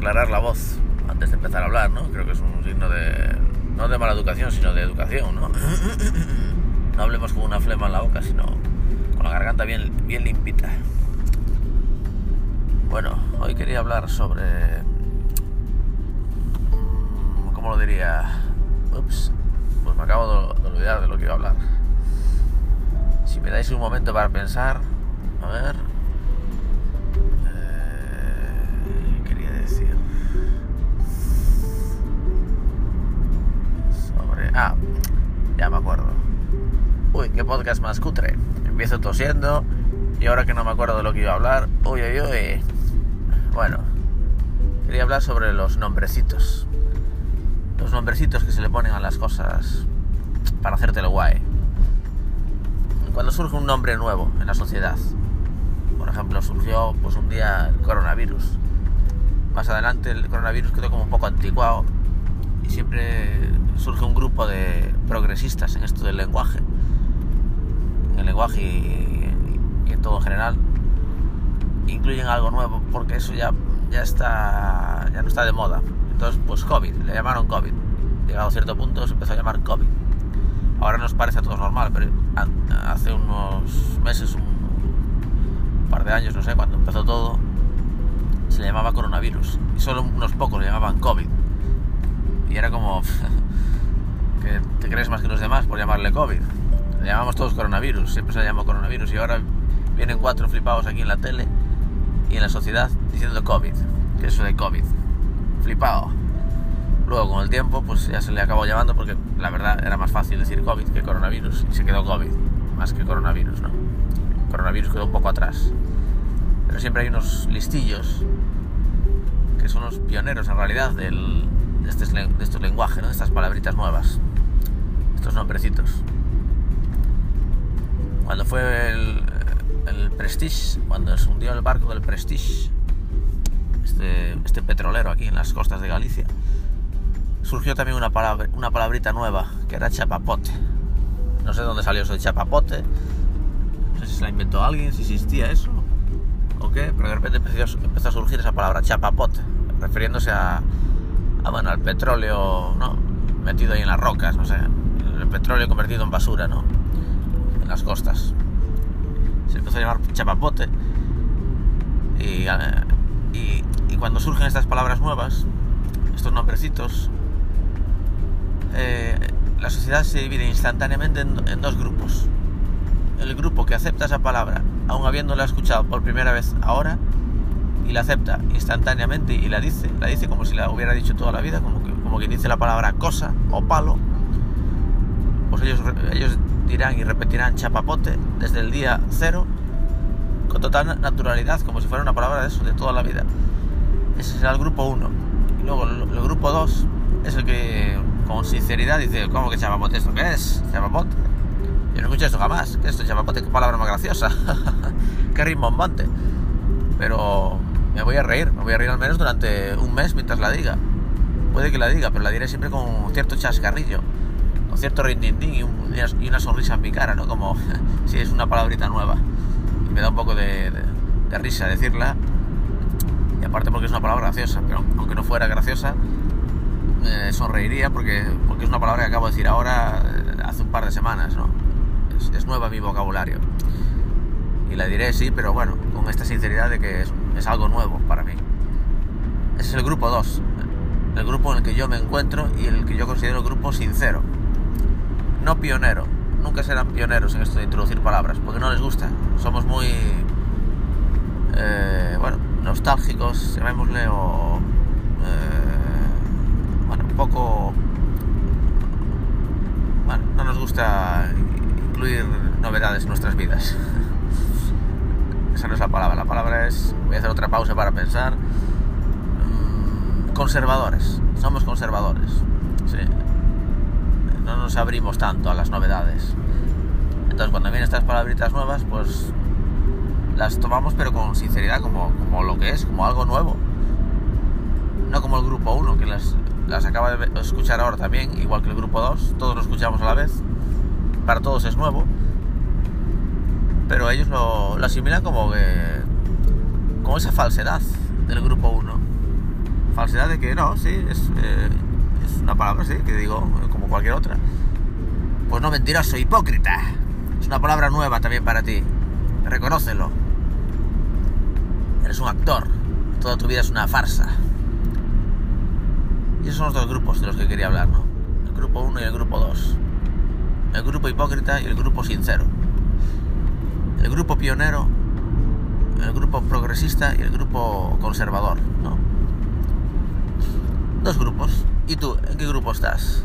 aclarar la voz antes de empezar a hablar, ¿no? Creo que es un signo de... no de mala educación, sino de educación, ¿no? No hablemos con una flema en la boca, sino con la garganta bien, bien limpita. Bueno, hoy quería hablar sobre... ¿Cómo lo diría? Ups, pues me acabo de olvidar de lo que iba a hablar. Si me dais un momento para pensar, a ver... podcast más cutre. Empiezo tosiendo y ahora que no me acuerdo de lo que iba a hablar, uy, uy, uy. Bueno, quería hablar sobre los nombrecitos. Los nombrecitos que se le ponen a las cosas para hacértelo guay. Cuando surge un nombre nuevo en la sociedad, por ejemplo, surgió pues un día el coronavirus. Más adelante el coronavirus quedó como un poco anticuado y siempre surge un grupo de progresistas en esto del lenguaje el lenguaje y, en todo en general incluyen algo nuevo porque eso ya, ya está ya no está de moda. Entonces pues COVID le llamaron COVID. Llegado a cierto punto se empezó a llamar COVID. Ahora nos parece a todos normal pero hace unos meses un par de años no sé cuando empezó todo se le llamaba coronavirus. Y solo unos pocos le llamaban COVID. Y era como que te crees más que los demás por llamarle COVID le llamamos todos coronavirus, siempre se le llamó coronavirus y ahora vienen cuatro flipados aquí en la tele y en la sociedad diciendo COVID, que eso de COVID, flipado. Luego con el tiempo pues ya se le acabó llamando porque la verdad era más fácil decir COVID que coronavirus y se quedó COVID, más que coronavirus, ¿no? coronavirus quedó un poco atrás. Pero siempre hay unos listillos que son los pioneros en realidad del, de, este, de estos lenguajes, de estas palabritas nuevas, estos nombrecitos cuando fue el, Prestige, cuando se hundió el barco del Prestige, este, este, petrolero aquí en las costas de Galicia, surgió también una, palabra, una palabrita nueva, que era chapapote. No sé dónde salió eso de chapapote, no sé si se la inventó alguien, si existía eso, o qué, pero de repente empezó, a surgir esa palabra, chapapote, refiriéndose a, a, bueno, al petróleo, ¿no? Metido ahí en las rocas, no sé, el petróleo convertido en basura, ¿no? Las costas. Se empezó a llamar chapapote. Y, y, cuando surgen estas palabras nuevas, estos nombrecitos, eh, la sociedad se divide instantáneamente en, dos grupos. El grupo que acepta esa palabra, aun habiéndola escuchado por primera vez ahora, y la acepta instantáneamente y la dice, la dice como si la hubiera dicho toda la vida, como que, como quien dice la palabra cosa o palo, pues ellos, ellos dirán y repetirán chapapote desde el día cero con total naturalidad, como si fuera una palabra de eso, de toda la vida. Ese será el grupo 1. Y luego el, grupo 2 es el que con sinceridad dice, ¿cómo que chapapote esto? ¿Qué es? Chapapote. Yo no escuché esto jamás. ¿Qué es esto? Chapapote, qué palabra más graciosa. qué rimbombante. Pero me voy a reír, me voy a reír al menos durante un mes mientras la diga. Puede que la diga, pero la diré siempre con cierto chascarrillo con cierto rindindín y, y, una sonrisa en mi cara, ¿no? Como si es una palabrita nueva. Y me da un poco de, risa decirla. Y aparte porque es una palabra graciosa, pero aunque no fuera graciosa, me sonreiría porque, porque es una palabra que acabo de decir ahora eh, hace un par de semanas, ¿no? Es, nueva en mi vocabulario. Y la diré sí, pero bueno, con esta sinceridad de que es, es algo nuevo para mí. Ese es el grupo 2, el grupo en el que yo me encuentro y el que yo considero grupo sincero no pionero. Nunca serán pioneros en esto de introducir palabras, porque no les gusta. Somos muy, eh, bueno, nostálgicos, llamémosle, o, eh, bueno, un poco, bueno, no nos gusta incluir novedades en nuestras vidas. Esa no es la palabra, la palabra es, voy a hacer otra pausa para pensar, mm, conservadores, somos conservadores, sí no nos abrimos tanto a las novedades. Entonces cuando vienen estas palabritas nuevas, pues las tomamos pero con sinceridad, como, como lo que es, como algo nuevo. No como el grupo 1, que las, las acaba de escuchar ahora también, igual que el grupo 2, todos lo escuchamos a la vez, para todos es nuevo, pero ellos lo, lo asimilan como que como esa falsedad del grupo 1. Falsedad de que no, sí, es, eh, una palabra, sí, que digo, como cualquier otra. Pues no, mentiroso, hipócrita. Es una palabra nueva también para ti. Reconócelo. Eres un actor. Toda tu vida es una farsa. Y esos son los dos grupos de los que quería hablar, ¿no? El grupo 1 y el grupo 2. El grupo hipócrita y el grupo sincero. El grupo pionero, el grupo progresista y el grupo conservador, ¿no? Dos grupos. ¿Y tú, en qué grupo estás?